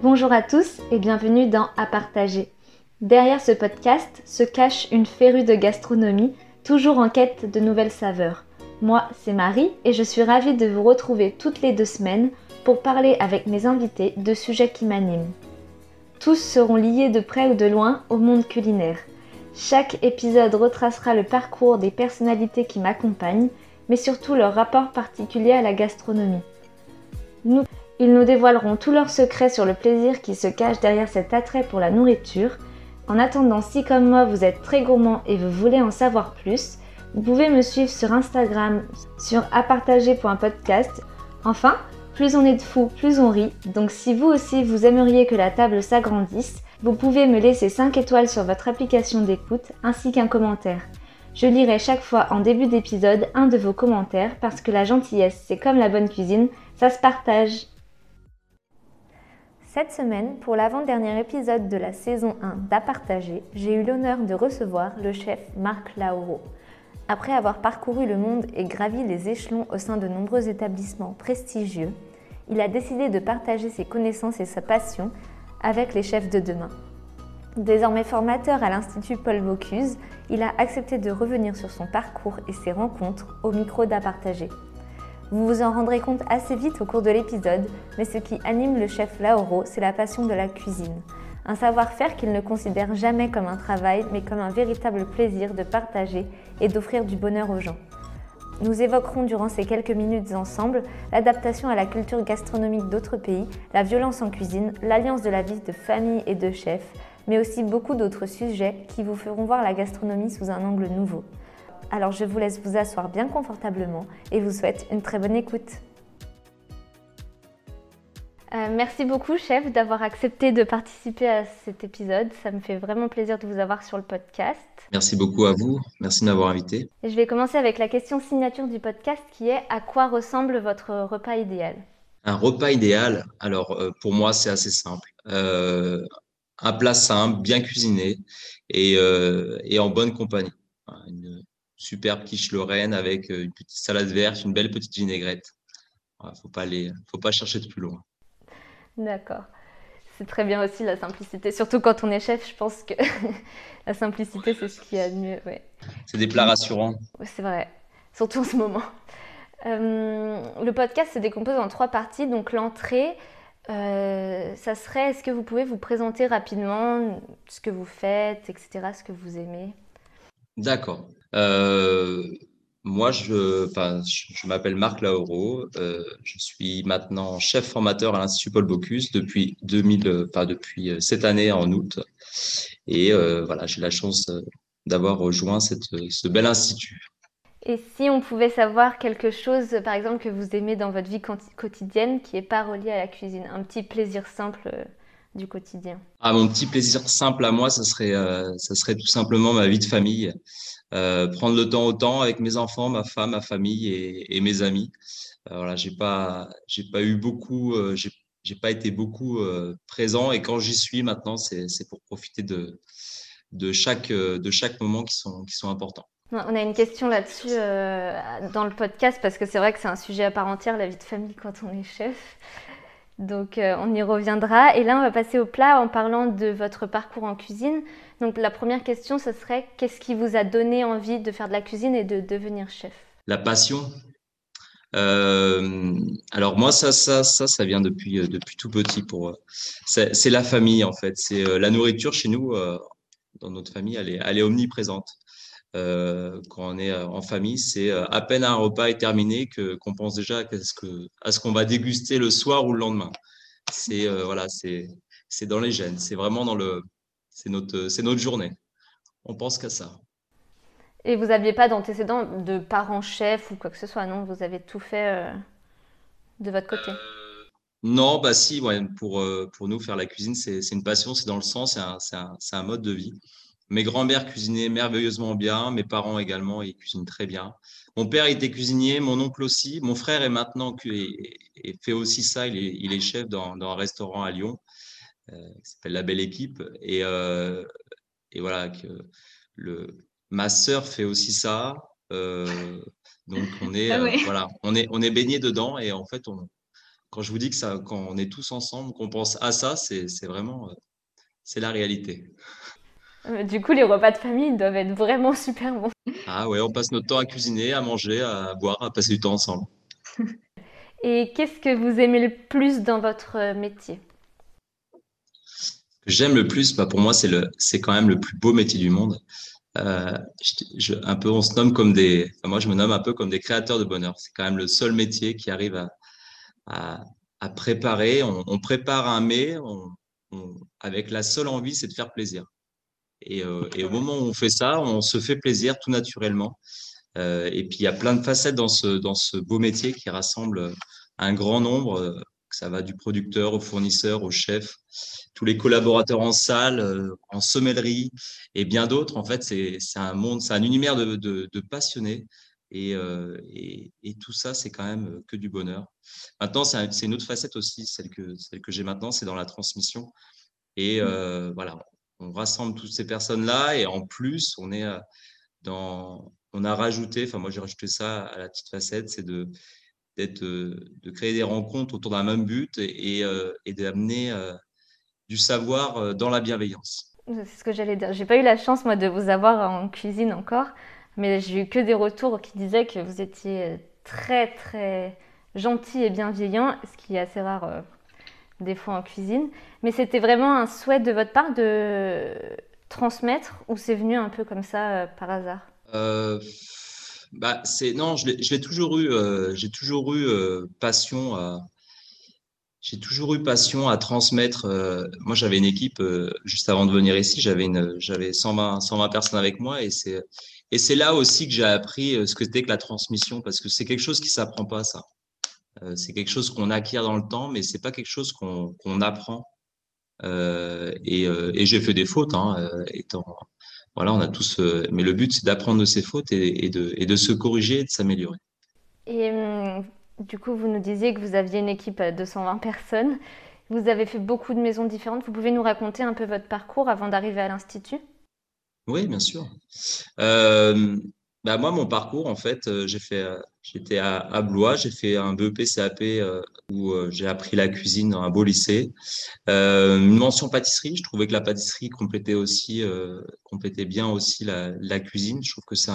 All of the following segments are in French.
Bonjour à tous et bienvenue dans À partager. Derrière ce podcast se cache une férue de gastronomie, toujours en quête de nouvelles saveurs. Moi, c'est Marie et je suis ravie de vous retrouver toutes les deux semaines pour parler avec mes invités de sujets qui m'animent. Tous seront liés de près ou de loin au monde culinaire. Chaque épisode retracera le parcours des personnalités qui m'accompagnent, mais surtout leur rapport particulier à la gastronomie. Ils nous dévoileront tous leurs secrets sur le plaisir qui se cache derrière cet attrait pour la nourriture. En attendant, si comme moi vous êtes très gourmand et vous voulez en savoir plus, vous pouvez me suivre sur Instagram sur apartager.podcast. Enfin, plus on est de fous, plus on rit. Donc si vous aussi vous aimeriez que la table s'agrandisse, vous pouvez me laisser 5 étoiles sur votre application d'écoute ainsi qu'un commentaire. Je lirai chaque fois en début d'épisode un de vos commentaires parce que la gentillesse, c'est comme la bonne cuisine, ça se partage. Cette semaine, pour l'avant-dernier épisode de la saison 1 d'Apartager, j'ai eu l'honneur de recevoir le chef Marc Lauro. Après avoir parcouru le monde et gravi les échelons au sein de nombreux établissements prestigieux, il a décidé de partager ses connaissances et sa passion avec les chefs de demain. Désormais formateur à l'Institut Paul Bocuse, il a accepté de revenir sur son parcours et ses rencontres au micro d'Apartager. Vous vous en rendrez compte assez vite au cours de l'épisode, mais ce qui anime le chef Lauro, c'est la passion de la cuisine. Un savoir-faire qu'il ne considère jamais comme un travail, mais comme un véritable plaisir de partager et d'offrir du bonheur aux gens. Nous évoquerons durant ces quelques minutes ensemble l'adaptation à la culture gastronomique d'autres pays, la violence en cuisine, l'alliance de la vie de famille et de chef, mais aussi beaucoup d'autres sujets qui vous feront voir la gastronomie sous un angle nouveau. Alors je vous laisse vous asseoir bien confortablement et vous souhaite une très bonne écoute. Euh, merci beaucoup, chef, d'avoir accepté de participer à cet épisode. Ça me fait vraiment plaisir de vous avoir sur le podcast. Merci beaucoup à vous. Merci de m'avoir invité. je vais commencer avec la question signature du podcast qui est à quoi ressemble votre repas idéal? Un repas idéal, alors euh, pour moi, c'est assez simple. Euh, un plat simple, bien cuisiné et, et en bonne compagnie. Une superbe quiche lorraine avec une petite salade verte, une belle petite vinaigrette. Il ne faut, pas faut pas chercher de plus loin. D'accord. C'est très bien aussi la simplicité, surtout quand on est chef, je pense que la simplicité, c'est ce qui a de mieux. C'est des plats rassurants. C'est vrai, surtout en ce moment. Euh, le podcast se décompose en trois parties. Donc l'entrée, euh, ça serait, est-ce que vous pouvez vous présenter rapidement ce que vous faites, etc., ce que vous aimez? D'accord. Euh, moi, je, je, m'appelle Marc Lauro. Euh, je suis maintenant chef formateur à l'Institut Paul Bocuse depuis 2000, enfin, depuis euh, cette année en août. Et euh, voilà, j'ai la chance d'avoir rejoint cette, ce bel institut. Et si on pouvait savoir quelque chose, par exemple, que vous aimez dans votre vie quotidienne qui n'est pas relié à la cuisine, un petit plaisir simple du quotidien ah, Mon petit plaisir simple à moi, ça serait, ça serait tout simplement ma vie de famille. Euh, prendre le temps autant avec mes enfants, ma femme, ma famille et, mes amis. Euh, voilà, j'ai pas, j'ai pas eu beaucoup, euh, j'ai, pas été beaucoup présent et quand j'y suis maintenant, c'est, pour profiter de, de chaque, de chaque moment qui sont, qui sont importants. On a une question là-dessus dans le podcast parce que c'est vrai que c'est un sujet à part entière, la vie de famille quand on est chef. Donc euh, on y reviendra. Et là, on va passer au plat en parlant de votre parcours en cuisine. Donc la première question, ce serait qu'est-ce qui vous a donné envie de faire de la cuisine et de devenir chef? La passion. Euh, alors moi, ça, ça, ça, ça vient depuis, euh, depuis tout petit. Pour c'est la famille en fait. C'est la nourriture chez nous, dans notre famille, elle est, elle est omniprésente. Euh, quand on est euh, en famille, c'est euh, à peine un repas est terminé que qu'on pense déjà à ce que à ce qu'on va déguster le soir ou le lendemain. C'est voilà, c'est c'est dans les gènes, c'est vraiment dans le c'est notre c'est notre journée. On pense qu'à ça. Et vous n'aviez pas d'antécédents de parents chefs ou quoi que ce soit, non? Vous avez tout fait de votre côté? Non, bah si, ouais, pour, pour nous, faire la cuisine, c'est une passion, c'est dans le sens, c'est un, un, un, mode de vie. Mes grands-mères cuisinaient merveilleusement bien, mes parents également, ils cuisinent très bien. Mon père était cuisinier, mon oncle aussi. Mon frère est maintenant et fait aussi ça. Il est, chef dans, un restaurant à Lyon euh, qui s'appelle La Belle Équipe. Et, euh, voilà, que le, ma sœur fait aussi ça. Euh, donc on est, ah voilà, on est, on est baigné dedans et en fait on, quand je vous dis que ça, quand on est tous ensemble, qu'on pense à ça, c'est vraiment, c'est la réalité. Du coup, les repas de famille doivent être vraiment super bons. Ah ouais, on passe notre temps à cuisiner, à manger, à boire, à passer du temps ensemble. Et qu'est-ce que vous aimez le plus dans votre métier? Ce que j'aime le plus, bah pour moi, c'est le, c'est quand même le plus beau métier du monde. Euh, je, un peu, on se nomme comme des, moi, je me nomme un peu comme des créateurs de bonheur. C'est quand même le seul métier qui arrive à, à, à préparer. On, on, prépare un mets on, avec la seule envie, c'est de faire plaisir. Et, euh, et, au moment où on fait ça, on se fait plaisir tout naturellement. Euh, et puis il y a plein de facettes dans ce, beau métier qui rassemble un grand nombre. Euh, ça va du producteur au fournisseur, au chef, tous les collaborateurs en salle, en sommellerie et bien d'autres. En fait, c'est un monde, c'est un univers de, passionnés. Et, tout ça, c'est quand même que du bonheur. Maintenant, c'est une autre facette aussi, celle que, j'ai maintenant, c'est dans la transmission. Et voilà, on rassemble toutes ces personnes-là et en plus, on est dans, on a rajouté, enfin moi j'ai rajouté ça à la petite facette, c'est de d'être, de créer des rencontres autour d'un même but et, et, d'amener du savoir dans la bienveillance. C'est ce que j'allais dire. J'ai pas eu la chance moi de vous avoir en cuisine encore, mais j'ai eu que des retours qui disaient que vous étiez très très gentil et bienveillant, ce qui est assez rare des fois en cuisine. Mais c'était vraiment un souhait de votre part de transmettre ou c'est venu un peu comme ça par hasard? Euh, bah, c'est non, je l'ai toujours eu. Euh, j'ai toujours eu euh, passion à. J'ai toujours eu passion à transmettre. moi, j'avais une équipe juste avant de venir ici. J'avais une, j'avais 120, 120 personnes avec moi, et c'est là aussi que j'ai appris ce que c'était que la transmission, parce que c'est quelque chose qui s'apprend pas, ça. C'est quelque chose qu'on acquiert dans le temps, mais c'est pas quelque chose qu'on apprend. et, et j'ai fait des fautes, hein, étant voilà, on a tous. Euh, mais le but, c'est d'apprendre de ses fautes et, de, et, de, se corriger et de s'améliorer. Et hum, du coup, vous nous disiez que vous aviez une équipe de 120 personnes. Vous avez fait beaucoup de maisons différentes. Vous pouvez nous raconter un peu votre parcours avant d'arriver à l'Institut? Oui, bien sûr. Euh, bah, moi, mon parcours, en fait, euh, j'ai fait, euh, j'étais à, Blois, j'ai fait un BEP CAP euh, où j'ai appris la cuisine dans un beau lycée. une mention pâtisserie, je trouvais que la pâtisserie complétait aussi, complétait bien aussi la, la, cuisine. Je trouve que c'est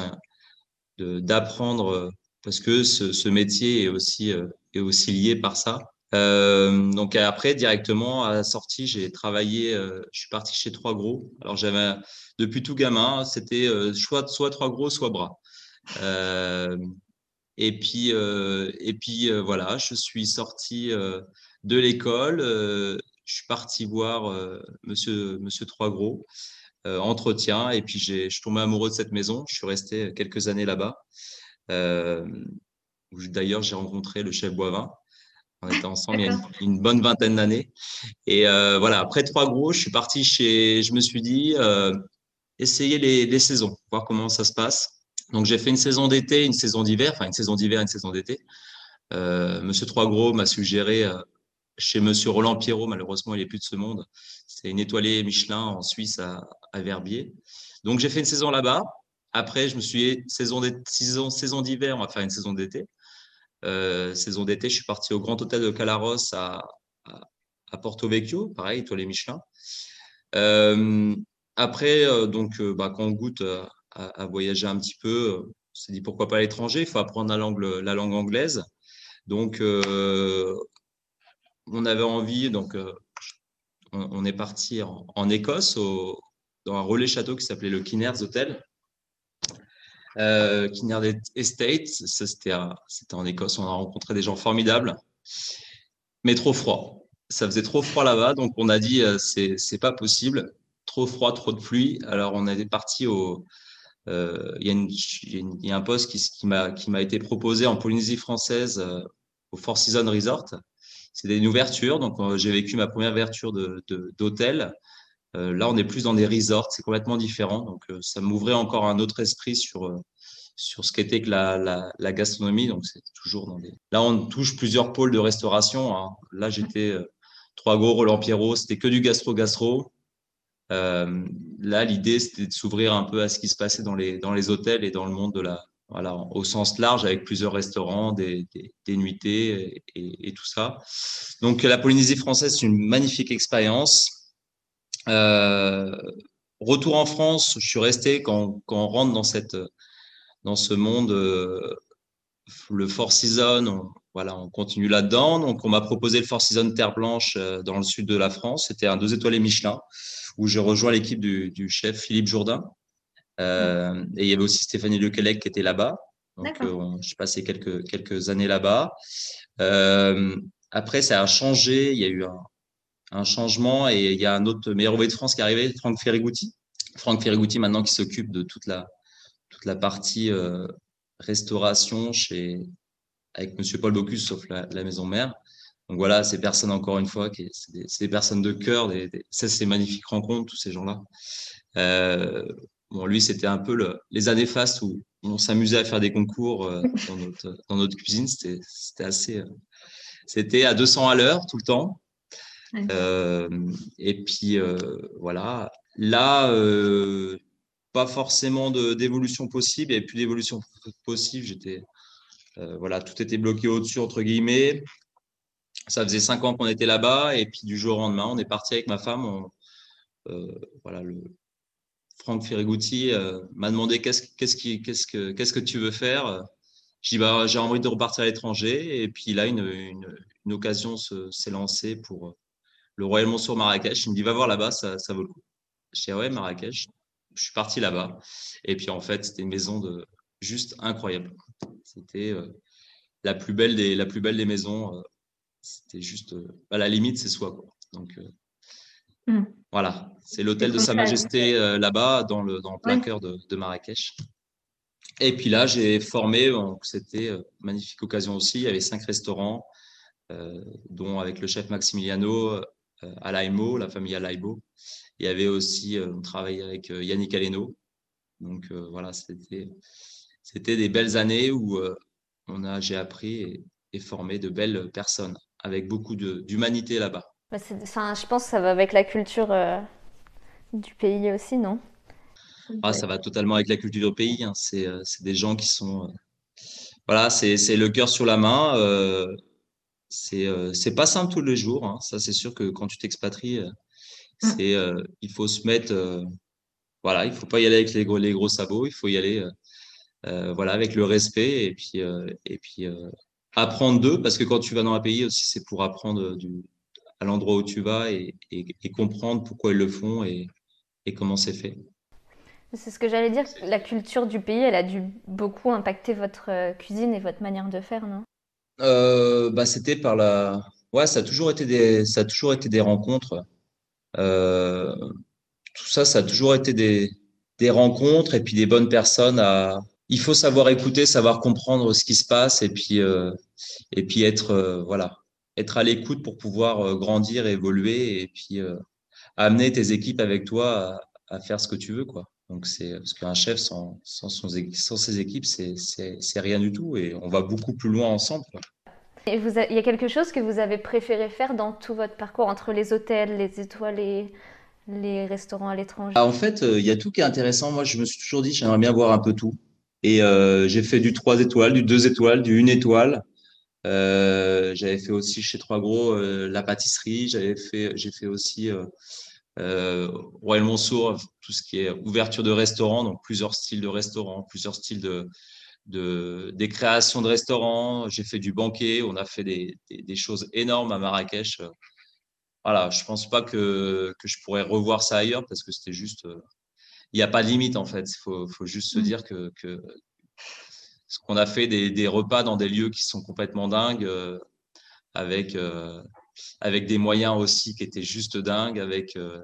d'apprendre parce que ce, ce, métier est aussi, est aussi lié par ça. Euh, donc après, directement à la sortie, j'ai travaillé, euh, je suis parti chez Trois Gros. Alors j'avais, depuis tout gamin, c'était euh, soit, soit Trois Gros, soit Bras. et puis, et puis voilà, je suis sorti de l'école, je suis parti voir Monsieur, Monsieur Trois Gros, entretien, et puis je suis tombé amoureux de cette maison. Je suis resté quelques années là-bas. D'ailleurs, j'ai rencontré le chef Boivin. On était ensemble il y a une, bonne vingtaine d'années. Et euh, voilà, après trois gros, je suis parti chez. Je me suis dit, euh, essayer les, les, saisons, voir comment ça se passe. Donc j'ai fait une saison d'été, une saison d'hiver, enfin une saison d'hiver, une saison d'été. Euh, Monsieur Trois Gros m'a suggéré euh, chez Monsieur Roland Pierrot, malheureusement il n'est plus de ce monde. C'est une étoilée Michelin en Suisse à, à Verbier. Donc j'ai fait une saison là-bas. Après, je me suis saison d'hiver, saison, saison on va faire une saison d'été. Euh, saison d'été, je suis parti au Grand Hôtel de Calaros à, Porto Vecchio, pareil, étoilé Michelin. Euh, après, euh, donc, bah, quand on goûte à, voyager un petit peu, on s'est dit pourquoi pas à l'étranger, il faut apprendre la langue, la langue anglaise. Donc, on avait envie, donc, on, est parti en, Écosse, dans un relais château qui s'appelait le Kinners Hotel. Euh, Kinnaird Estate, c'était en Écosse, on a rencontré des gens formidables, mais trop froid. Ça faisait trop froid là-bas, donc on a dit euh, c'est pas possible, trop froid, trop de pluie. Alors on est parti au. Euh, il y, y, a un poste qui, qui m'a été proposé en Polynésie française euh, au Four Seasons Resort. C'était une ouverture, donc euh, j'ai vécu ma première ouverture d'hôtel. De, là, on est plus dans des resorts, c'est complètement différent. Donc, euh, ça m'ouvrait encore un autre esprit sur, euh, sur ce qu'était que la, la, gastronomie. Donc, c'est toujours dans des. Là, on touche plusieurs pôles de restauration. Hein. Là, j'étais trois gros Roland Pierrot, c'était que du gastro-gastro. Euh, là, l'idée, c'était de s'ouvrir un peu à ce qui se passait dans les, dans les hôtels et dans le monde de la, voilà, au sens large, avec plusieurs restaurants, des, des, nuitées et, et, tout ça. Donc, la Polynésie française, c'est une magnifique expérience. Euh, retour en France, je suis resté quand, quand on rentre dans, cette, dans ce monde, euh, le Four Seasons, on, voilà, on continue là-dedans. Donc, on m'a proposé le Four Seasons Terre Blanche euh, dans le sud de la France. C'était un deux étoilés Michelin où je rejoins l'équipe du, du, chef Philippe Jourdain. Euh, et il y avait aussi Stéphanie Lequelec qui était là-bas. Donc, euh, j'ai passé quelques, quelques années là-bas. Euh, après, ça a changé. Il y a eu un, un changement et il y a un autre meilleur ouvrier de France qui est arrivé, Franck Ferrigouti. Franck Ferrigouti, maintenant, qui s'occupe de toute la, toute la partie euh, restauration chez, avec Monsieur Paul Bocuse, sauf la, maison mère. Donc voilà, ces personnes, encore une fois, c'est des, personnes de cœur. Des, des, ça, c'est magnifiques rencontres, tous ces gens-là. Euh, bon, lui, c'était un peu le, les années fastes où on s'amusait à faire des concours euh, dans, notre, dans notre cuisine. C'était assez. Euh, c'était à 200 à l'heure tout le temps. Euh, et puis euh, voilà, là, euh, pas forcément d'évolution possible, il n'y avait plus d'évolution possible. J'étais, voilà, tout était bloqué au-dessus entre guillemets. Ça faisait cinq ans qu'on était là-bas et puis du jour au lendemain, on est parti avec ma femme. Voilà, le Franck Ferrigouti m'a demandé qu'est-ce qu'est-ce qu'est-ce que tu veux faire? J'ai bah, j'ai envie de repartir à l'étranger et puis là une, une occasion s'est lancée pour le Royal Monceau Marrakech. Il me dit, va voir là-bas, ça, ça, vaut le coup. Je dis, ah ouais, Marrakech. Je suis parti là-bas. Et puis, en fait, c'était une maison de juste incroyable. C'était euh, la, plus belle des, la plus belle des maisons. Euh, c'était juste, euh, à la limite, c'est soi. Quoi. Donc, mm. voilà. C'est l'hôtel de Sa Majesté là-bas, dans le, dans le plein cœur de, de, Marrakech. Et puis là, j'ai formé, c'était une magnifique occasion aussi. Il y avait cinq restaurants, dont avec le chef Maximiliano, à l'AIMO, la famille Alaimo. Il y avait aussi, euh, on travaillait avec euh, Yannick Aleno. Donc voilà, c'était c'était des belles années où on a j'ai appris et, et, formé de belles personnes avec beaucoup d'humanité là-bas. Bah, je pense que ça va avec la culture du pays aussi, non? Ah, Ça va totalement avec la culture du pays. Hein. C'est des gens qui sont... voilà, c'est le cœur sur la main. C'est euh, c'est pas simple tous les jours. Hein. Ça, c'est sûr que quand tu t'expatries, euh, mmh. c'est euh, il faut se mettre. voilà, il faut pas y aller avec les gros, les gros sabots. Il faut y aller voilà, avec le respect et puis, et puis apprendre d'eux. Parce que quand tu vas dans un pays aussi, c'est pour apprendre du, à l'endroit où tu vas et, et, et, comprendre pourquoi ils le font et, et comment c'est fait. C'est ce que j'allais dire. La culture du pays, elle a dû beaucoup impacter votre cuisine et votre manière de faire, non? Euh, bah, c'était par la. Ouais, ça a toujours été des, ça a toujours été des rencontres. Euh, tout ça, ça a toujours été des, des rencontres et puis des bonnes personnes à. Il faut savoir écouter, savoir comprendre ce qui se passe et puis euh, et puis être euh, voilà, être à l'écoute pour pouvoir grandir, évoluer et puis amener tes équipes avec toi à, à, faire ce que tu veux quoi. Donc c'est parce qu'un chef sans, sans, son, sans ses équipes, c'est rien du tout et on va beaucoup plus loin ensemble. Et vous a, il y a quelque chose que vous avez préféré faire dans tout votre parcours entre les hôtels, les étoiles et les restaurants à l'étranger? Ah, En fait, euh, il y a tout qui est intéressant. Moi, je me suis toujours dit, j'aimerais bien voir un peu tout. Et euh, j'ai fait du 3 étoiles, du 2 étoiles, du 1 étoile. Euh, j'avais fait aussi chez Trois Gros la pâtisserie. J'avais fait, j'ai fait aussi euh, euh, Royal Monceau, tout ce qui est ouverture de restaurants, donc plusieurs styles de restaurants, plusieurs styles de, de, des créations de restaurants, j'ai fait du banquet, on a fait des, des, des, choses énormes à Marrakech. Voilà, je pense pas que, que je pourrais revoir ça ailleurs parce que c'était juste. Il n'y a pas de limite en fait. Il faut, faut, juste se mmh. dire que, que ce qu'on a fait des, des, repas dans des lieux qui sont complètement dingues, euh, avec, euh, avec des moyens aussi qui étaient juste dingues, avec euh,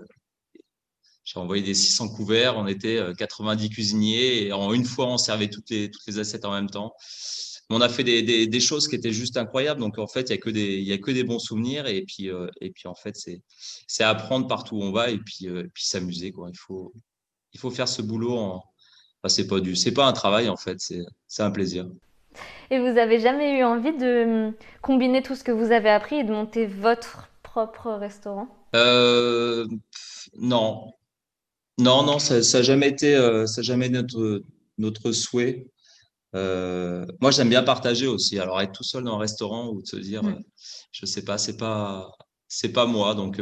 j'ai envoyé des 600 couverts, on était 90 euh, cuisiniers et en une fois, on servait toutes les, toutes les assiettes en même temps. On a fait des, des, choses qui étaient juste incroyables. Donc, en fait, il n'y a, que des, il a que des bons souvenirs. Et puis, euh, et puis en fait, c'est apprendre partout où on va et puis, puis s'amuser. Il faut, il faut faire ce boulot. En... Enfin, ce n'est pas, du... pas un travail, en fait. C'est un plaisir. Et vous avez jamais eu envie de hum, combiner tout ce que vous avez appris et de monter votre propre restaurant? Euh, Non, non, non, ça n'a jamais été, euh, ça jamais notre, notre souhait. moi, j'aime bien partager aussi. Alors, être tout seul dans un restaurant ou de se dire, je je sais pas, c'est pas, c'est pas moi. Donc,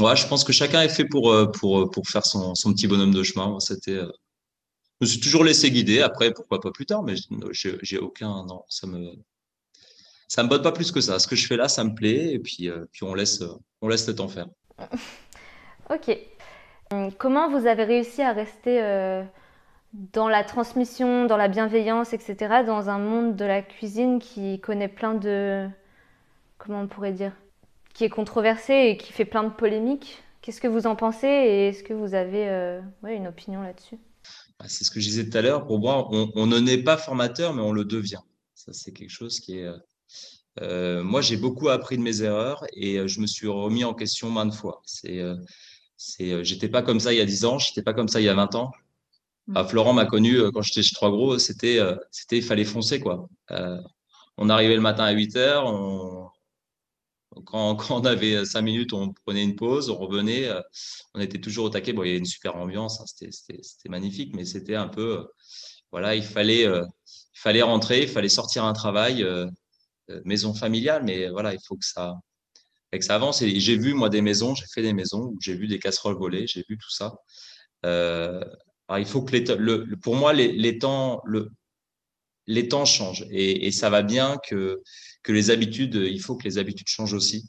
Ouais, je pense que chacun est fait pour, euh, pour, euh, pour faire son, son petit bonhomme de chemin. C'était, euh, me suis toujours laissé guider. Après, pourquoi pas plus tard, mais j'ai aucun. Non, ça me, ça me botte pas plus que ça. Ce que je fais là, ça me plaît. Et puis, puis on, laisse, on laisse le temps faire. ok. Hum, comment vous avez réussi à rester dans la transmission, dans la bienveillance, etc., dans un monde de la cuisine qui connaît plein de. Comment on pourrait dire qui est controversé et qui fait plein de polémiques? Qu'est-ce que vous en pensez et est-ce que vous avez euh, une opinion là-dessus? C'est ce que je disais tout à l'heure. Pour moi, on, ne naît pas formateur, mais on le devient. Ça, c'est quelque chose qui est. Euh, euh, moi, j'ai beaucoup appris de mes erreurs et je me suis remis en question maintes fois. C'est, c'est, j'étais pas comme ça il y a 10 ans, j'étais pas comme ça il y a 20 ans. Mm. Ah, Florent m'a connu quand j'étais chez Trois Gros, c'était, c'était, il fallait foncer quoi. on arrivait le matin à 8 heures, on, quand, on avait cinq minutes, on prenait une pause, on revenait, euh, on était toujours au taquet. Bon, il y avait une super ambiance, hein, c'était magnifique, mais c'était un peu, euh, voilà, il fallait, euh, il fallait rentrer, il fallait sortir un travail, maison familiale, mais voilà, il faut que ça, que ça avance. Et j'ai vu, moi, des maisons, j'ai fait des maisons j'ai vu des casseroles voler, j'ai vu tout ça. alors, il faut que les, le, pour moi, les, les temps, le, les temps changent et, et, ça va bien que que les habitudes, il faut que les habitudes changent aussi.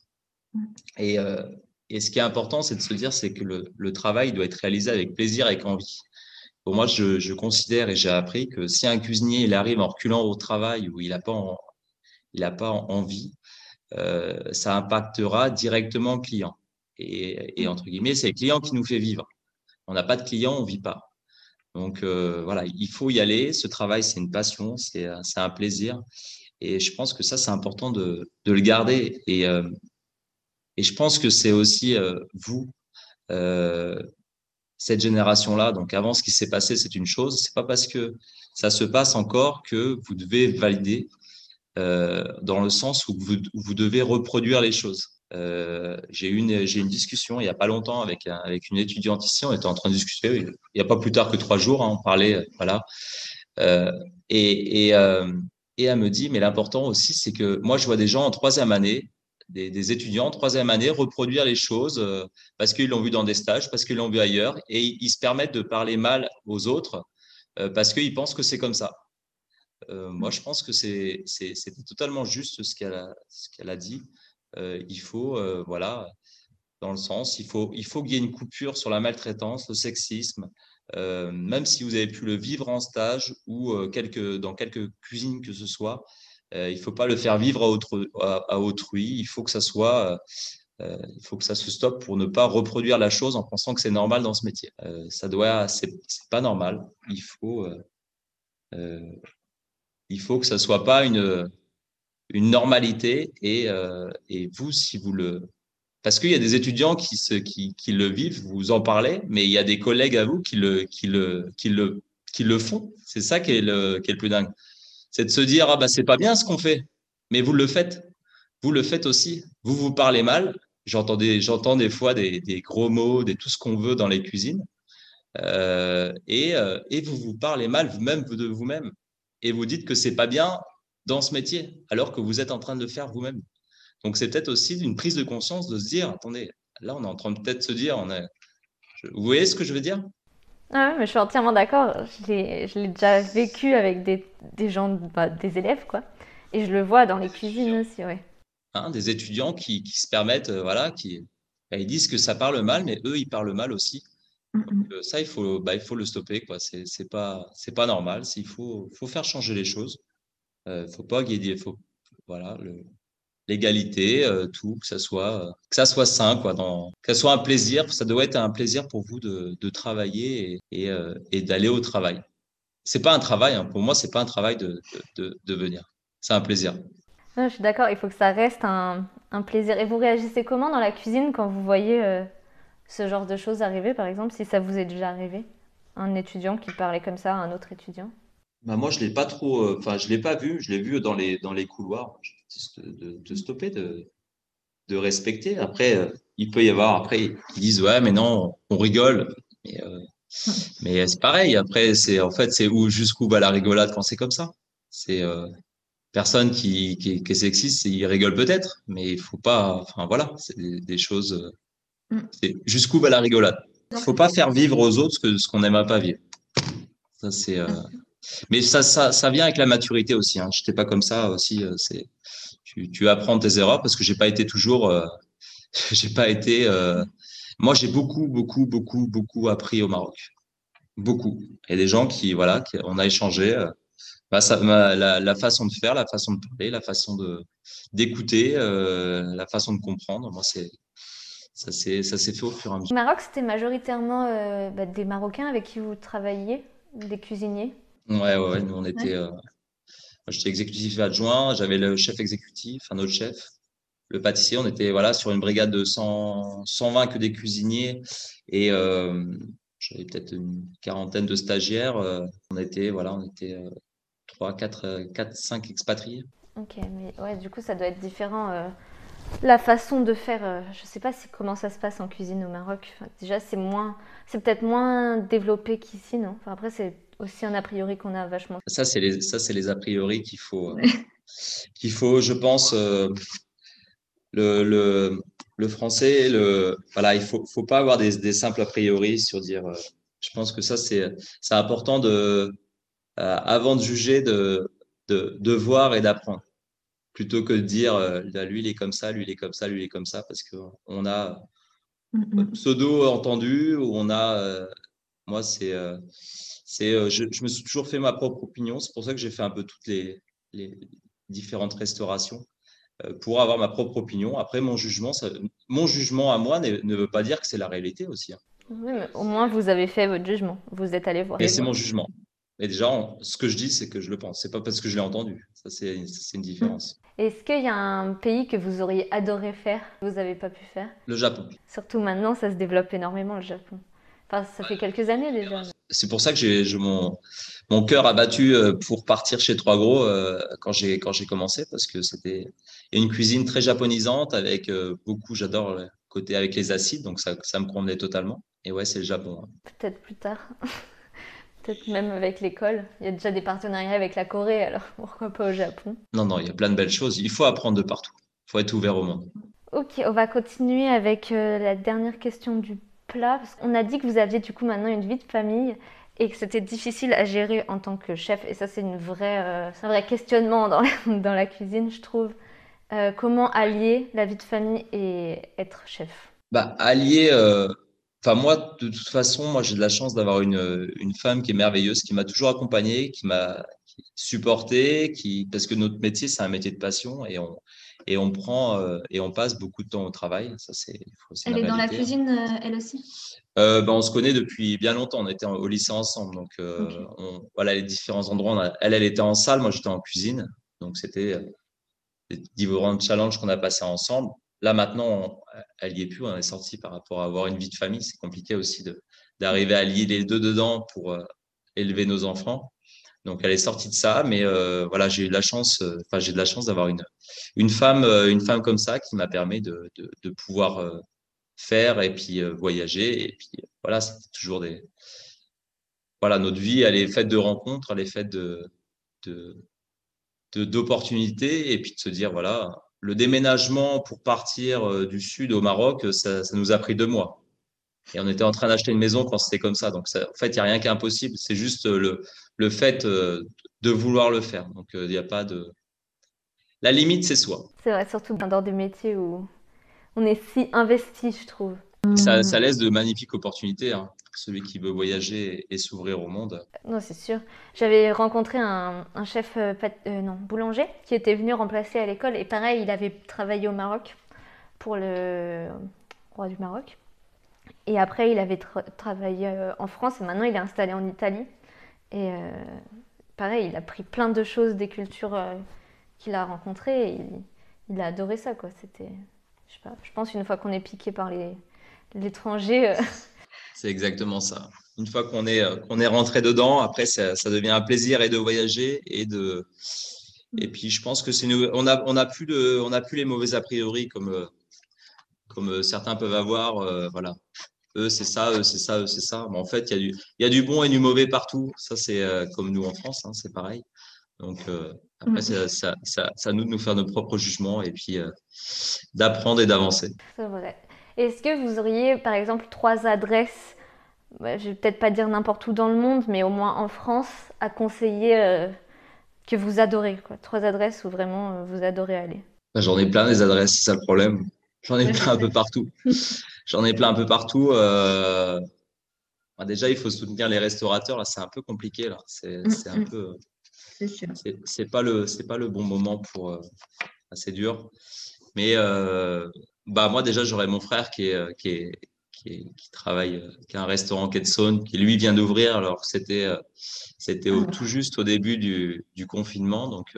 Et, euh, et ce qui est important, c'est de se dire, c'est que le, le, travail doit être réalisé avec plaisir, avec envie. Pour moi, je, je considère et j'ai appris que si un cuisinier il arrive en reculant au travail ou il n'a pas, il a pas envie, euh, ça impactera directement le client. Et, et entre guillemets, c'est le client qui nous fait vivre. On n'a pas de client, on vit pas. Donc euh, voilà, il faut y aller. Ce travail, c'est une passion, c'est un plaisir. Et je pense que ça, c'est important de, de, le garder. Et, euh, et je pense que c'est aussi euh, vous, euh, cette génération-là. Donc avant, ce qui s'est passé, c'est une chose. C'est pas parce que ça se passe encore que vous devez valider euh, dans le sens où vous, vous, devez reproduire les choses. Euh, j'ai eu une, une discussion il y a pas longtemps avec, avec une étudiante ici. On était en train de discuter il n'y a pas plus tard que trois jours. Hein, on parlait, voilà. Euh, et, et, et elle me dit, mais l'important aussi, c'est que moi, je vois des gens en troisième année, des, étudiants en troisième année, reproduire les choses euh, parce qu'ils l'ont vu dans des stages, parce qu'ils l'ont vu ailleurs, et ils, se permettent de parler mal aux autres euh, parce qu'ils pensent que c'est comme ça. Euh, moi, je pense que c'est totalement juste ce qu'elle a, qu'elle a, dit. Il faut, voilà, dans le sens, il faut, faut qu'il y ait une coupure sur la maltraitance, le sexisme, euh, même si vous avez pu le vivre en stage ou euh, dans quelques cuisines que ce soit, euh, il ne faut pas le faire vivre à, à, autrui. Il faut que ça soit, il faut que ça se stoppe pour ne pas reproduire la chose en pensant que c'est normal dans ce métier. ça doit, c'est pas normal. Il faut, il faut que ça soit pas une une normalité et, et vous, si vous le parce qu'il y a des étudiants qui, se, qui, le vivent, vous en parlez, mais il y a des collègues à vous qui le, qui le, qui le, qui le font. C'est ça qui est, le, qui est le plus dingue. C'est de se dire, ah bah c'est pas bien ce qu'on fait, mais vous le faites. Vous le faites aussi. Vous vous parlez mal. J'entends des, j'entends des fois des, des, gros mots, des tout ce qu'on veut dans les cuisines. Euh, et, euh, et vous vous parlez mal vous-même de vous-même. Et vous dites que c'est pas bien dans ce métier, alors que vous êtes en train de le faire vous-même. Donc, c'est peut-être aussi une prise de conscience de se dire, attendez, là, on est en train de peut-être se dire, on est... vous voyez ce que je veux dire? Ah oui, mais je suis entièrement d'accord. Je l'ai déjà vécu avec des, des gens, bah, des élèves, quoi. Et je le vois dans les cuisines aussi, ouais. Hein, des étudiants qui, qui se permettent, euh, voilà, qui bah, ils disent que ça parle mal, mais eux, ils parlent mal aussi. Donc, euh, ça, il faut, bah, il faut le stopper, quoi. C'est pas, c'est pas normal. Il faut, faut faire changer les choses. Euh, faut pas guider, faut, voilà, l'égalité, euh, tout, que ça soit que ça soit sain, quoi, que ça soit un plaisir. Ça doit être un plaisir pour vous de, travailler euh, et d'aller au travail. C'est pas un travail, hein. pour moi, c'est pas un travail de, venir. C'est un plaisir. je suis d'accord, il faut que ça reste un, plaisir. Et vous réagissez comment dans la cuisine quand vous voyez ce genre de choses arriver, par exemple, si ça vous est déjà arrivé Un étudiant qui parlait comme ça à un autre étudiant? Bah moi, je l'ai pas trop, enfin, je l'ai pas vu. Je l'ai vu dans les dans les couloirs de, de stopper, de, de respecter. Après, euh, il peut y avoir, après, ils disent, ouais, mais non, on rigole. Mais, euh, Mais c'est pareil. Après, c'est en fait, c'est où jusqu'où va la rigolade quand c'est comme ça. C'est euh, personne qui, qui, qui, est sexiste, il rigole peut-être, mais il faut pas. Enfin voilà, c'est des, choses. Mm. Jusqu'où va la rigolade Il faut pas faire vivre aux autres ce que ce qu'on n'aime pas vivre. Ça c'est. Euh, mais ça, ça, vient avec la maturité aussi. Hein. Je n'étais pas comme ça aussi. Euh, tu, apprends tes erreurs parce que j'ai pas été toujours. Euh, pas été. Euh... Moi, j'ai beaucoup, beaucoup, beaucoup, beaucoup appris au Maroc. Beaucoup. Et des gens qui, voilà, on a échangé. Bah, la, façon de faire, la façon de parler, la façon d'écouter, la façon de comprendre. Moi, ça s'est fait au fur et à mesure. Au Maroc, c'était majoritairement bah, des Marocains avec qui vous travailliez, des cuisiniers? Ouais, ouais, nous on était. Euh, j'étais exécutif adjoint, j'avais le chef exécutif, un autre chef, le pâtissier. On était voilà sur une brigade de 100, 120 que des cuisiniers et euh, j'avais peut-être une quarantaine de stagiaires. Euh, on était voilà, on était 3, 4, 4, 5 expatriés. Ok, mais ouais, du coup ça doit être différent. Euh, la façon de faire, je sais pas si, comment ça se passe en cuisine au Maroc. Enfin, déjà, c'est moins, c'est peut-être moins développé qu'ici, non? Enfin, Après, c'est aussi un a priori qu'on a vachement. Ça, c'est les, ça, c'est les a priori qu'il faut, euh, qu'il faut, je pense, euh, le, le, le, français, le, voilà, il faut, faut pas avoir des, des simples a priori sur dire. Euh, je pense que ça, c'est, c'est important de, avant de juger, de, de, de voir et d'apprendre plutôt que de dire lui il est comme ça, lui il est comme ça, lui il est comme ça, parce qu'on a mm, mm. pseudo entendu ou on a, moi c'est c'est, euh, je, me suis toujours fait ma propre opinion. C'est pour ça que j'ai fait un peu toutes les, différentes restaurations euh, pour avoir ma propre opinion. Après, mon jugement, ça, mon jugement à moi ne, veut pas dire que c'est la réalité aussi. Hein. Oui, mais au moins, vous avez fait votre jugement. Vous êtes allé voir. Et c'est mon jugement. Et déjà, ce que je dis, c'est que je le pense. C'est pas parce que je l'ai entendu. Ça, c'est une différence. Est-ce qu'il y a un pays que vous auriez adoré faire, que vous n'avez pas pu faire? Le Japon. Surtout maintenant, ça se développe énormément, le Japon. Enfin, ça fait quelques années déjà c'est pour ça que j'ai mon, mon cœur a battu euh, pour partir chez Trois Gros euh, quand j'ai quand j'ai commencé parce que c'était une cuisine très japonisante avec euh, beaucoup, j'adore le côté avec les acides, donc ça, ça me convenait totalement. Et ouais, c'est le Japon. Hein. Peut-être plus tard. Peut-être même avec l'école. Il y a déjà des partenariats avec la Corée, alors pourquoi pas au Japon? Non, non, il y a plein de belles choses. Il faut apprendre de partout. Il faut être ouvert au monde. Ok, on va continuer avec la dernière question du on a dit que vous aviez du coup maintenant une vie de famille et que c'était difficile à gérer en tant que chef. Et ça, c'est euh, un vrai questionnement dans la, dans la cuisine, je trouve. Euh, comment allier la vie de famille et être chef? Bah, Allier, euh, enfin moi, de toute façon, moi j'ai de la chance d'avoir une, une femme qui est merveilleuse, qui m'a toujours accompagné, qui m'a supporté, qui, parce que notre métier, c'est un métier de passion et on, et on prend euh, et on passe beaucoup de temps au travail. Ça, c'est, elle est dans la cuisine, euh, elle aussi? Euh, ben, On se connaît depuis bien longtemps. On était au lycée ensemble. Donc, on, voilà les différents endroits. elle, elle était en salle, moi, j'étais en cuisine. Donc, c'était des différents challenges qu'on a passés ensemble. Là, maintenant, elle n'y est plus. On est sorti par rapport à avoir une vie de famille. C'est compliqué aussi de, d'arriver à lier les deux dedans pour élever nos enfants. Donc elle est sortie de ça, mais euh, voilà, j'ai eu de la chance, euh, enfin j'ai de la chance d'avoir une une femme, euh, une femme comme ça qui m'a permis de, de, pouvoir faire et puis voyager et puis voilà, c'est toujours des voilà, notre vie, elle est faite de rencontres, elle est faite de d'opportunités et puis de se dire voilà, le déménagement pour partir du sud au Maroc, ça nous a pris deux mois. Et on était en train d'acheter une maison quand c'était comme ça. Donc, en fait, il n'y a rien qui est impossible. C'est juste le, le fait euh, de vouloir le faire. Donc, il n'y a pas de. La limite, c'est soi. C'est vrai, surtout dans des métiers où on est si investi, je trouve. Ça, ça laisse de magnifiques opportunités. Hein. Celui qui veut voyager et s'ouvrir au monde. Non, c'est sûr. J'avais rencontré un, un chef euh, euh, non, boulanger qui était venu remplacer à l'école. Et pareil, il avait travaillé au Maroc pour le roi du Maroc. Et après, il avait travaillé euh, en France et maintenant il est installé en Italie. Et euh, pareil, il a pris plein de choses des cultures euh, qu'il a rencontrées il, a adoré ça. Quoi. Je, pense une fois qu'on est piqué par l'étranger. C'est exactement ça. Une fois qu'on est, qu'on est rentré dedans, après, ça, devient un plaisir et de voyager et de. Et puis, je pense que c'est on a, plus plus les mauvais a priori comme, comme certains peuvent avoir. voilà eux, c'est ça, eux, c'est ça, eux, c'est ça. Mais en fait, il y, a du, y a du bon et du mauvais partout. Ça, c'est comme nous en France, hein, c'est pareil. Donc, après, mm. ça, ça, ça, nous de nous faire nos propres jugements et puis d'apprendre et d'avancer. C'est vrai. Est-ce que vous auriez, par exemple, trois adresses, bah, je vais peut-être pas dire n'importe où dans le monde, mais au moins en France, à conseiller euh, que vous adorez quoi? Trois adresses où vraiment euh, vous adorez aller bah, J'en ai plein des adresses, c'est ça le problème. J'en ai plein un peu partout. J'en ai plein un peu partout. Euh, bah, déjà, il faut soutenir les restaurateurs. Là, c'est un peu compliqué. Là, c'est mm, un mm. peu. C'est pas le c'est pas le bon moment pour. c'est dur. Mais bah moi déjà j'aurais mon frère qui est qui est qui, travaille, qui a un restaurant quai de Saône, qui lui vient d'ouvrir. Alors c'était c'était ah. tout juste au début du, du confinement, donc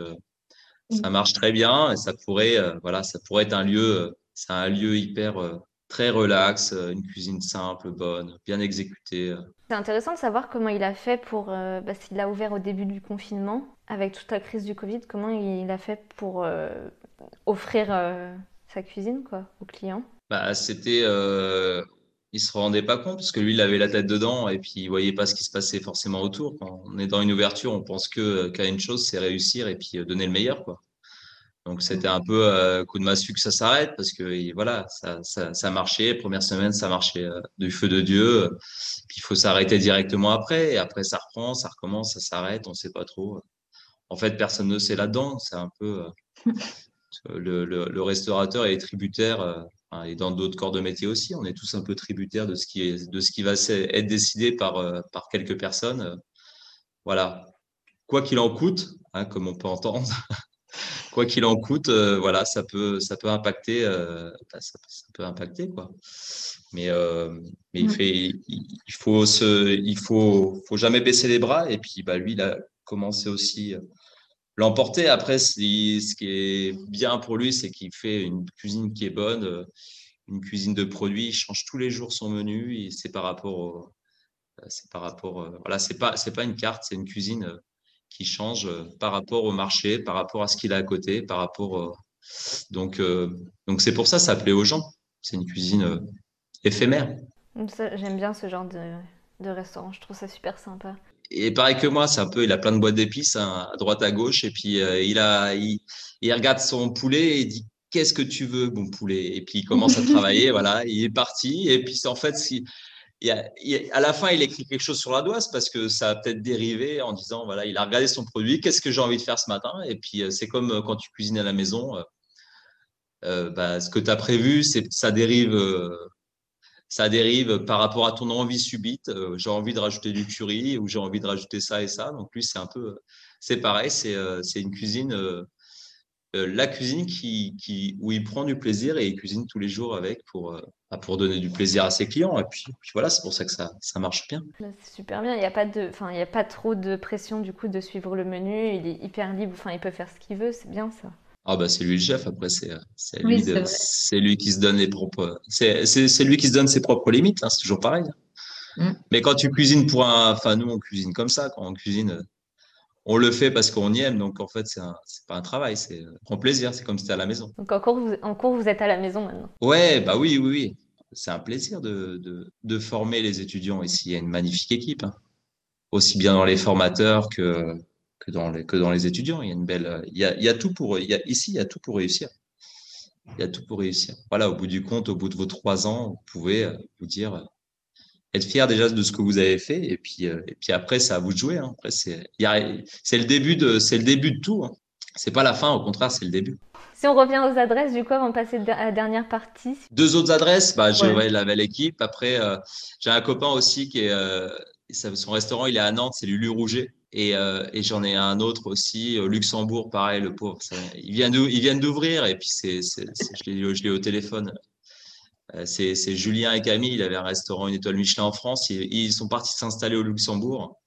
ça marche très bien et ça pourrait voilà ça pourrait être un lieu c'est un lieu hyper très relax, une cuisine simple, bonne, bien exécutée. C'est intéressant de savoir comment il a fait pour parce qu'il a ouvert au début du confinement avec toute la crise du Covid. Comment il a fait pour offrir sa cuisine quoi, aux clients bah, C'était. Euh, il se rendait pas compte parce que lui, il avait la tête dedans et puis il voyait pas ce qui se passait forcément autour. Quand on est dans une ouverture, on pense que qu'à une chose, c'est réussir et puis euh, donner le meilleur. Quoi. Donc c'était un peu euh, coup de massue que ça s'arrête parce que voilà, ça, ça, ça, marchait. Première semaine, ça marchait euh, du feu de Dieu. Puis il faut s'arrêter directement après. Et après, ça reprend, ça recommence, ça s'arrête. On sait pas trop. En fait, personne ne sait là-dedans. C'est un peu. le, restaurateur est tributaire, euh, et dans d'autres corps de métier aussi, on est tous un peu tributaires de ce qui, est, de ce qui va être décidé par, euh, par quelques personnes. Voilà. Quoi qu'il en coûte, hein, comme on peut entendre, quoi qu'il en coûte, euh, voilà, ça peut, ça peut impacter, bah, ça, peut impacter quoi. Mais, mais il, fait, il, faut se, il faut, faut jamais baisser les bras. Et puis, bah, lui, il a commencé aussi l'emporter. Après, ce qui est bien pour lui, c'est qu'il fait une cuisine qui est bonne, euh, une cuisine de produits. Il change tous les jours son menu. C'est par rapport euh, c'est par rapport, euh, voilà, c'est pas, c'est pas une carte, c'est une cuisine qui change par rapport au marché, par rapport à ce qu'il a à côté, par rapport. donc, donc c'est pour ça, ça plaît aux gens. C'est une cuisine éphémère. J'aime bien ce genre de, de restaurant. Je trouve ça super sympa et pareil que moi, c'est un peu, il a plein de boîtes d'épices hein, à droite à gauche, et puis euh, il a, il, regarde son poulet et il dit qu'est-ce que tu veux, bon poulet, et puis il commence à travailler, voilà, il est parti, et puis en fait, si, a, à la fin, il écrit quelque chose sur la doise parce que ça a peut-être dérivé en disant voilà, il a regardé son produit, qu'est-ce que j'ai envie de faire ce matin, et puis euh, c'est comme euh, quand tu cuisines à la maison. bah, ce que tu as prévu, ça dérive ça dérive par rapport à ton envie subite. Euh, j'ai envie de rajouter du curry ou j'ai envie de rajouter ça et ça. Donc lui, c'est un peu, c'est pareil, c'est euh, une cuisine, euh, la cuisine qui, qui, où il prend du plaisir et il cuisine tous les jours avec pour, bah, pour donner du plaisir à ses clients. Et puis, voilà, c'est pour ça que ça, ça marche bien. C'est super bien. Il n'y a pas de, enfin, il a pas trop de pression du coup de suivre le menu. Il est hyper libre. Enfin, il peut faire ce qu'il veut. C'est bien ça. Ah bah c'est lui le chef, après c'est lui, lui, qui se donne les propres c'est lui qui se donne ses propres limites, hein, c'est toujours pareil. Mm. Mais quand tu cuisines pour un enfin nous on cuisine comme ça, quand on cuisine on le fait parce qu'on y aime, donc en fait c'est pas un travail, c'est prend plaisir, c'est comme si c'était à la maison. Donc en cours, vous, en cours vous êtes à la maison maintenant? Ouais, bah oui oui oui. C'est un plaisir de, de, de, former les étudiants ici, il y a une magnifique équipe. Hein. Aussi bien dans les formateurs que que dans les, que dans les étudiants. Il y a une belle, il y a, il y a tout pour, il y a, ici, il y a tout pour réussir. Il y a tout pour réussir. Voilà, au bout du compte, au bout de vos trois ans, vous pouvez euh, vous dire, euh, être fier déjà de ce que vous avez fait, et puis, euh, et puis après, c'est à vous de jouer. Hein. Après, c'est, c'est le début de, c'est le début de tout. Hein. C'est pas la fin, au contraire, c'est le début. Si on revient aux adresses, du coup, on va passer à la dernière partie. Deux autres adresses, bah, j'ai la belle équipe. Après, j'ai un copain aussi qui est, son restaurant, il est à Nantes, c'est Lulu Rouget. Euh, et, j'en ai un autre aussi, au Luxembourg, pareil, le pauvre. il vient viennent d'ouvrir et puis c'est, je l'ai au téléphone. Euh, c'est, Julien et Camille, il avait un restaurant, une étoile Michelin en France. Ils, sont partis s'installer au Luxembourg.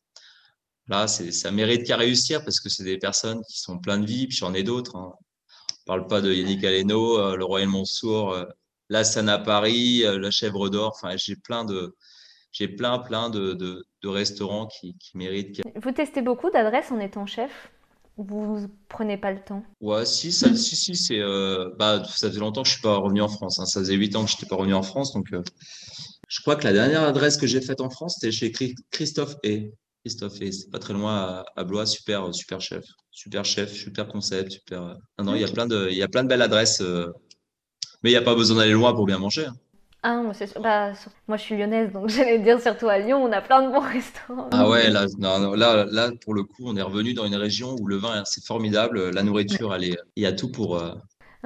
Là, ça mérite qu'à réussir parce que c'est des personnes qui sont pleines de vie. Puis j'en ai d'autres. Hein. On parle pas de Yannick Aleno, euh, le Royal Monsour, la Seine à Paris, la Chèvre d'Or. Enfin, j'ai plein de, j'ai plein, plein de, de, restaurants qui, qui, méritent. Vous testez beaucoup d'adresses en étant chef? Vous prenez pas le temps Ouais, si, ça, si, si, c'est, euh, bah, ça faisait longtemps que je suis pas revenu en France. Hein. Ça faisait huit ans que je n'étais pas revenu en France, donc euh, Je crois que la dernière adresse que j'ai faite en France, c'était chez Christophe et Christophe et c'est pas très loin à, Blois, super, super chef, super chef, super concept, super. Non, non, il y a plein de, il y a plein de belles adresses, mais il n'y a pas besoin d'aller loin pour bien manger. Hein. Ah, moi, bah, moi je suis lyonnaise, donc j'allais dire surtout à Lyon, on a plein de bons restaurants. Ah ouais, là, là, là, pour le coup, on est revenu dans une région où le vin, c'est formidable, la nourriture, elle est, il y a tout pour. Euh,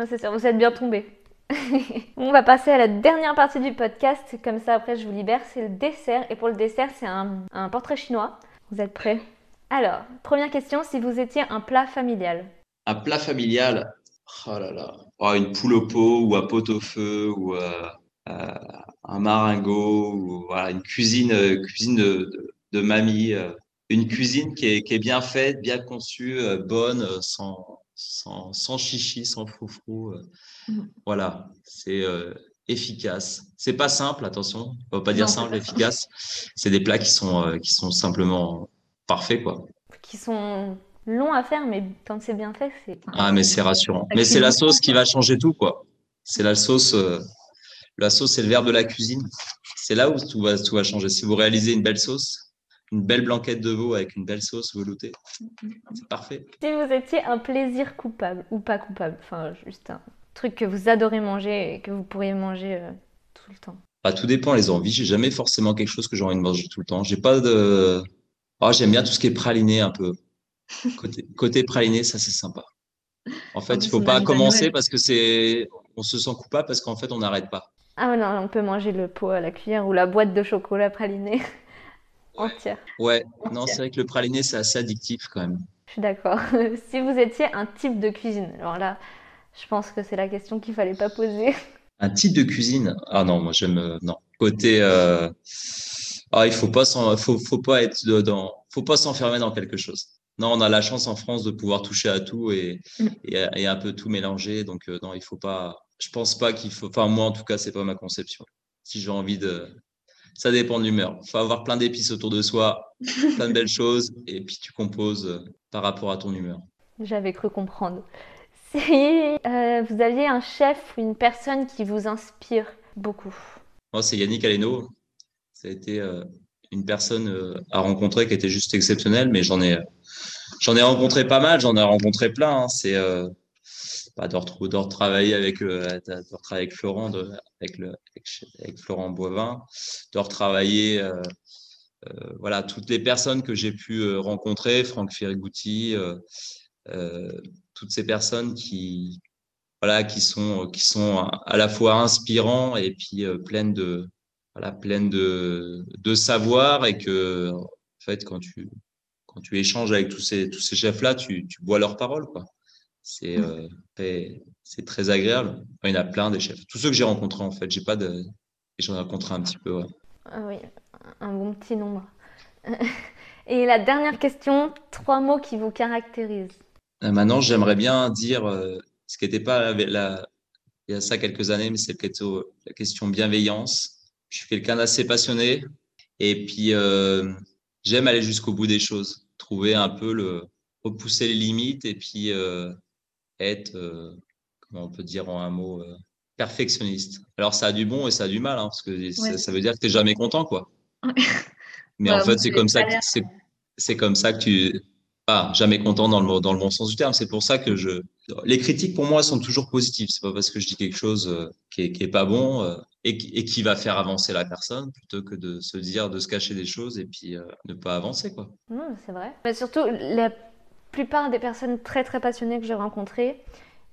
c'est sûr, vous êtes bien tombé. on va passer à la dernière partie du podcast, comme ça après je vous libère, c'est le dessert. Et pour le dessert, c'est un, un portrait chinois. Vous êtes prêts? Alors, première question, si vous étiez un plat familial. Un plat familial? Oh là là. Oh, une poule au pot ou un pot au feu ou. Euh, un maringot ou voilà, une cuisine, euh, cuisine de, de, mamie, euh, une cuisine qui est, qui est, bien faite, bien conçue, bonne, sans, sans, sans chichi, sans froufrou. Mmh. Voilà, c'est efficace. C'est pas simple, attention, on va pas dire simple, efficace. C'est des plats qui sont, qui sont simplement parfaits, quoi. Qui sont longs à faire, mais quand c'est bien fait, c'est. Ah, mais c'est rassurant. Mais c'est la sauce qui va changer tout, quoi. C'est la sauce. La sauce, c'est le verbe de la cuisine. C'est là où tout va, tout va changer. Si vous réalisez une belle sauce, une belle blanquette de veau avec une belle sauce veloutée, c'est parfait. Si vous étiez un plaisir coupable ou pas coupable, enfin juste un truc que vous adorez manger et que vous pourriez manger euh, tout le temps. Bah, tout dépend les envies. J'ai jamais forcément quelque chose que j'ai envie de manger tout le temps. J'ai pas de. Oh, j'aime bien tout ce qui est praliné un peu. Côté, côté praliné, ça c'est sympa. En fait, il faut pas commencer parce que c'est, on se sent coupable parce qu'en fait, on n'arrête pas. Ah non, on peut manger le pot à la cuillère ou la boîte de chocolat praliné entière. Ouais, non, c'est vrai que le praliné, c'est assez addictif quand même. Je suis d'accord. si vous étiez un type de cuisine, alors là, je pense que c'est la question qu'il fallait pas poser. Un type de cuisine? Ah non, moi j'aime euh, non. Côté euh... ah, il faut pas faut, faut pas être dedans, faut pas s'enfermer dans quelque chose. Non, on a la chance en France de pouvoir toucher à tout et, mm. et, un peu tout mélanger. Donc euh, non, il faut pas je pense pas qu'il faut. Enfin, moi, en tout cas, c'est pas ma conception. Si j'ai envie de. Ça dépend de l'humeur. Il faut avoir plein d'épices autour de soi, plein de belles choses, et puis tu composes euh, par rapport à ton humeur. J'avais cru comprendre. Si euh, vous aviez un chef ou une personne qui vous inspire beaucoup? Moi, c'est Yannick Aleno. Ça a été euh, une personne à rencontrer qui était juste exceptionnelle, mais j'en ai, j'en ai rencontré pas mal, j'en ai rencontré plein. Hein. C'est avec, euh, de retravailler avec Florent, avec, Florent Boivin, de retravailler euh, euh, voilà, toutes les personnes que j'ai pu rencontrer, Franck Ferrigouti, toutes ces personnes qui, sont, à la fois inspirants et pleines de, voilà, savoir et que, en fait, quand tu, quand tu échanges avec tous ces, tous ces chefs-là, tu, tu bois leurs paroles. Quoi. C'est euh, très, agréable. il y en a plein des chefs. Tous ceux que j'ai rencontrés, en fait, j'ai pas de. J'en ai rencontré un petit peu. Ah oui, un bon petit nombre. Et la dernière question, trois mots qui vous caractérisent. Euh, maintenant, j'aimerais bien dire euh, ce qui n'était pas la, il y a ça quelques années, mais c'est plutôt la question bienveillance. Je suis quelqu'un d'assez passionné et puis j'aime aller jusqu'au bout des choses, trouver un peu le repousser les limites et puis être, euh, comment on peut dire en un mot, euh, perfectionniste. Alors ça a du bon et ça a du mal, hein, parce que ça, veut dire que tu n'es jamais content, quoi. Mais en fait, c'est comme ça que c'est comme ça que tu pas jamais content dans le dans le bon sens du terme. C'est pour ça que je les critiques pour moi sont toujours positives. C'est pas parce que je dis quelque chose euh, qui est, qui est pas bon et, et, qui va faire avancer la personne plutôt que de se dire de se cacher des choses et puis ne pas avancer quoi. c'est vrai. Mais surtout la plupart des personnes très très passionnées que j'ai rencontrées,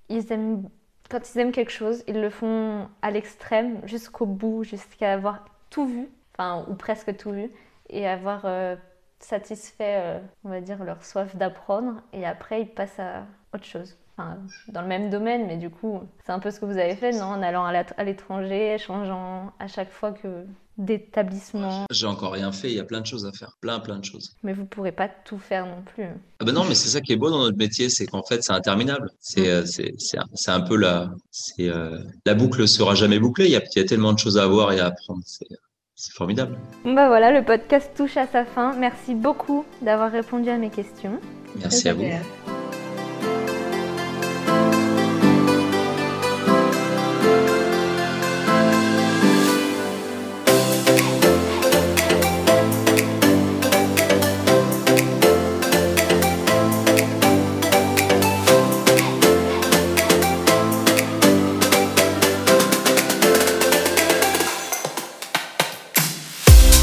ils aiment, quand ils aiment quelque chose, ils le font à l'extrême, jusqu'au bout, jusqu'à avoir tout vu, enfin, ou presque tout vu, et avoir euh, satisfait, euh, on va dire, leur soif d'apprendre, et après ils passent à autre chose. Enfin, dans le même domaine, mais du coup, c'est un peu ce que vous avez fait, non? En allant à l'étranger, changeant à chaque fois que d'établissement J'ai encore rien fait, il y a plein de choses à faire, plein plein de choses. Mais vous pourrez pas tout faire non plus. Ah ben non, mais c'est ça qui est beau dans notre métier, c'est qu'en fait c'est interminable. C'est mm. euh, c'est un, peu la, euh, la boucle sera jamais bouclée, il y, a, il y a tellement de choses à voir et à apprendre. C'est formidable. Bah voilà, le podcast touche à sa fin. Merci beaucoup d'avoir répondu à mes questions. Merci à vous.